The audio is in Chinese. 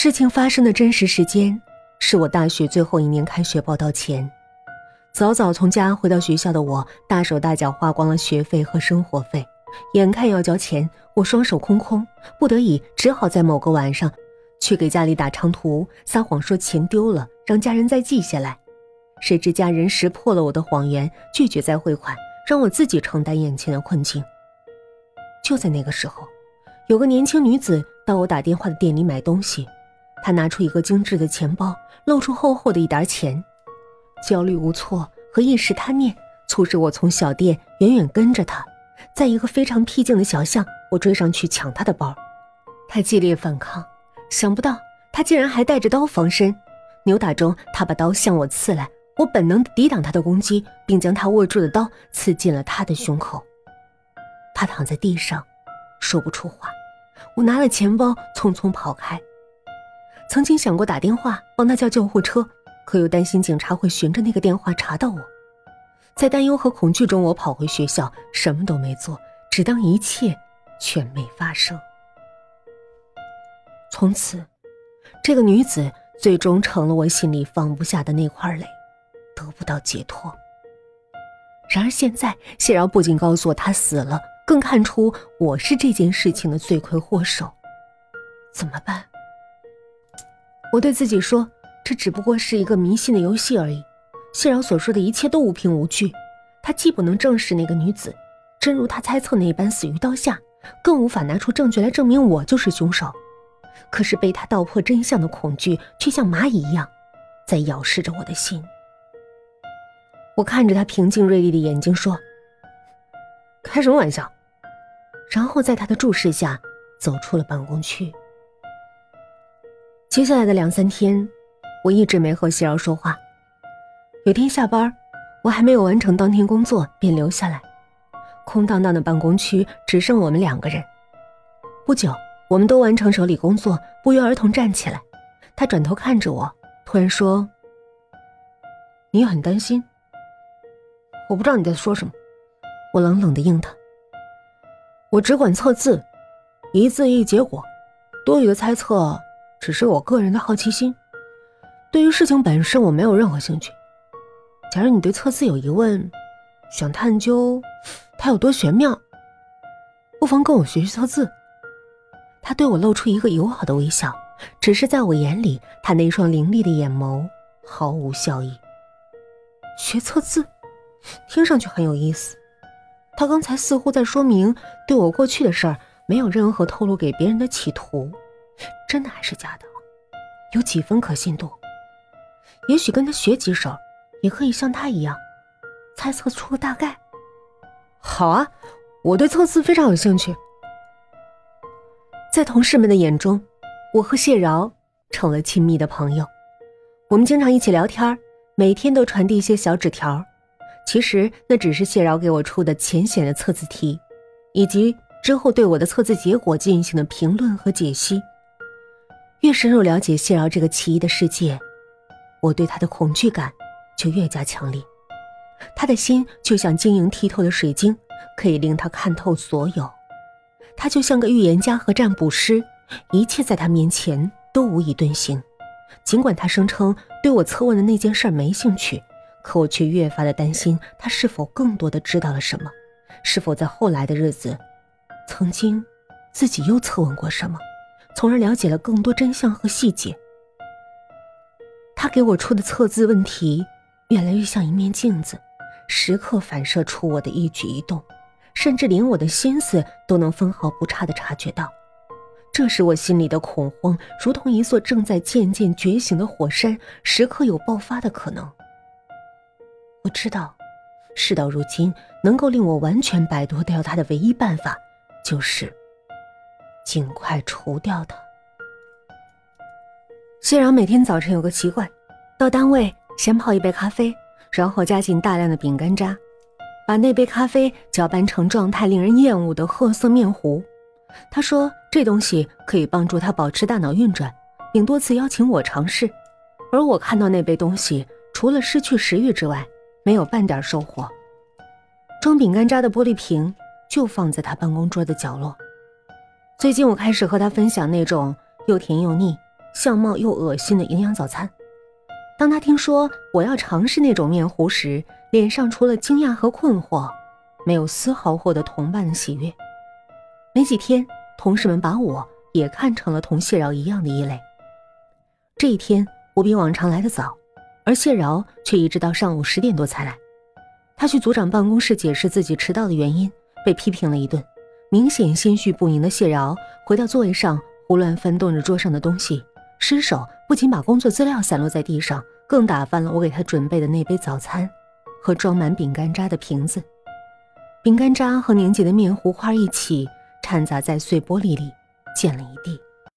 事情发生的真实时间是我大学最后一年开学报到前，早早从家回到学校的我，大手大脚花光了学费和生活费，眼看要交钱，我双手空空，不得已只好在某个晚上去给家里打长途，撒谎说钱丢了，让家人再记下来。谁知家人识破了我的谎言，拒绝再汇款，让我自己承担眼前的困境。就在那个时候，有个年轻女子到我打电话的店里买东西，他拿出一个精致的钱包，露出厚厚的一沓钱。焦虑无措和一时贪念促使我从小店远远跟着他，在一个非常僻静的小巷，我追上去抢他的包。他激烈反抗，想不到他竟然还带着刀防身。扭打中，他把刀向我刺来，我本能抵挡他的攻击，并将他握住的刀刺进了他的胸口。他躺在地上，说不出话。我拿了钱包，匆匆跑开。曾经想过打电话帮他叫救护车，可又担心警察会循着那个电话查到我。在担忧和恐惧中，我跑回学校，什么都没做，只当一切全没发生。从此，这个女子最终成了我心里放不下的那块垒，得不到解脱。然而现在，谢饶不仅告诉我她死了。更看出我是这件事情的罪魁祸首，怎么办？我对自己说，这只不过是一个迷信的游戏而已。谢饶所说的一切都无凭无据，他既不能证实那个女子真如他猜测那般死于刀下，更无法拿出证据来证明我就是凶手。可是被他道破真相的恐惧，却像蚂蚁一样，在咬噬着我的心。我看着他平静锐利的眼睛说：“开什么玩笑？”然后在他的注视下，走出了办公区。接下来的两三天，我一直没和谢饶说话。有天下班，我还没有完成当天工作，便留下来。空荡荡的办公区只剩我们两个人。不久，我们都完成手里工作，不约而同站起来。他转头看着我，突然说：“你很担心？”我不知道你在说什么。我冷冷的应他。我只管测字，一字一结果，多余的猜测只是我个人的好奇心。对于事情本身，我没有任何兴趣。假如你对测字有疑问，想探究它有多玄妙，不妨跟我学学测字。他对我露出一个友好的微笑，只是在我眼里，他那双凌厉的眼眸毫无笑意。学测字，听上去很有意思。他刚才似乎在说明对我过去的事儿没有任何透露给别人的企图，真的还是假的？有几分可信度？也许跟他学几手，也可以像他一样猜测出个大概。好啊，我对测字非常有兴趣。在同事们的眼中，我和谢饶成了亲密的朋友，我们经常一起聊天，每天都传递一些小纸条。其实那只是谢饶给我出的浅显的测字题，以及之后对我的测字结果进行的评论和解析。越深入了解谢饶这个奇异的世界，我对他的恐惧感就越加强烈。他的心就像晶莹剔透的水晶，可以令他看透所有。他就像个预言家和占卜师，一切在他面前都无以遁形。尽管他声称对我测问的那件事没兴趣。可我却越发的担心，他是否更多的知道了什么？是否在后来的日子，曾经自己又测问过什么，从而了解了更多真相和细节？他给我出的测字问题，越来越像一面镜子，时刻反射出我的一举一动，甚至连我的心思都能分毫不差的察觉到。这时我心里的恐慌，如同一座正在渐渐觉醒的火山，时刻有爆发的可能。我知道，事到如今，能够令我完全摆脱掉他的唯一办法，就是尽快除掉他。谢然每天早晨有个习惯，到单位先泡一杯咖啡，然后加进大量的饼干渣，把那杯咖啡搅拌成状态令人厌恶的褐色面糊。他说这东西可以帮助他保持大脑运转，并多次邀请我尝试。而我看到那杯东西，除了失去食欲之外，没有半点收获。装饼干渣的玻璃瓶就放在他办公桌的角落。最近我开始和他分享那种又甜又腻、相貌又恶心的营养早餐。当他听说我要尝试那种面糊时，脸上除了惊讶和困惑，没有丝毫获得同伴的喜悦。没几天，同事们把我也看成了同谢饶一样的异类。这一天，我比往常来的早，而谢饶却一直到上午十点多才来。他去组长办公室解释自己迟到的原因，被批评了一顿。明显心绪不宁的谢饶回到座位上，胡乱翻动着桌上的东西，失手不仅把工作资料散落在地上，更打翻了我给他准备的那杯早餐和装满饼干渣的瓶子。饼干渣和凝结的面糊块一起掺杂在碎玻璃里，溅了一地。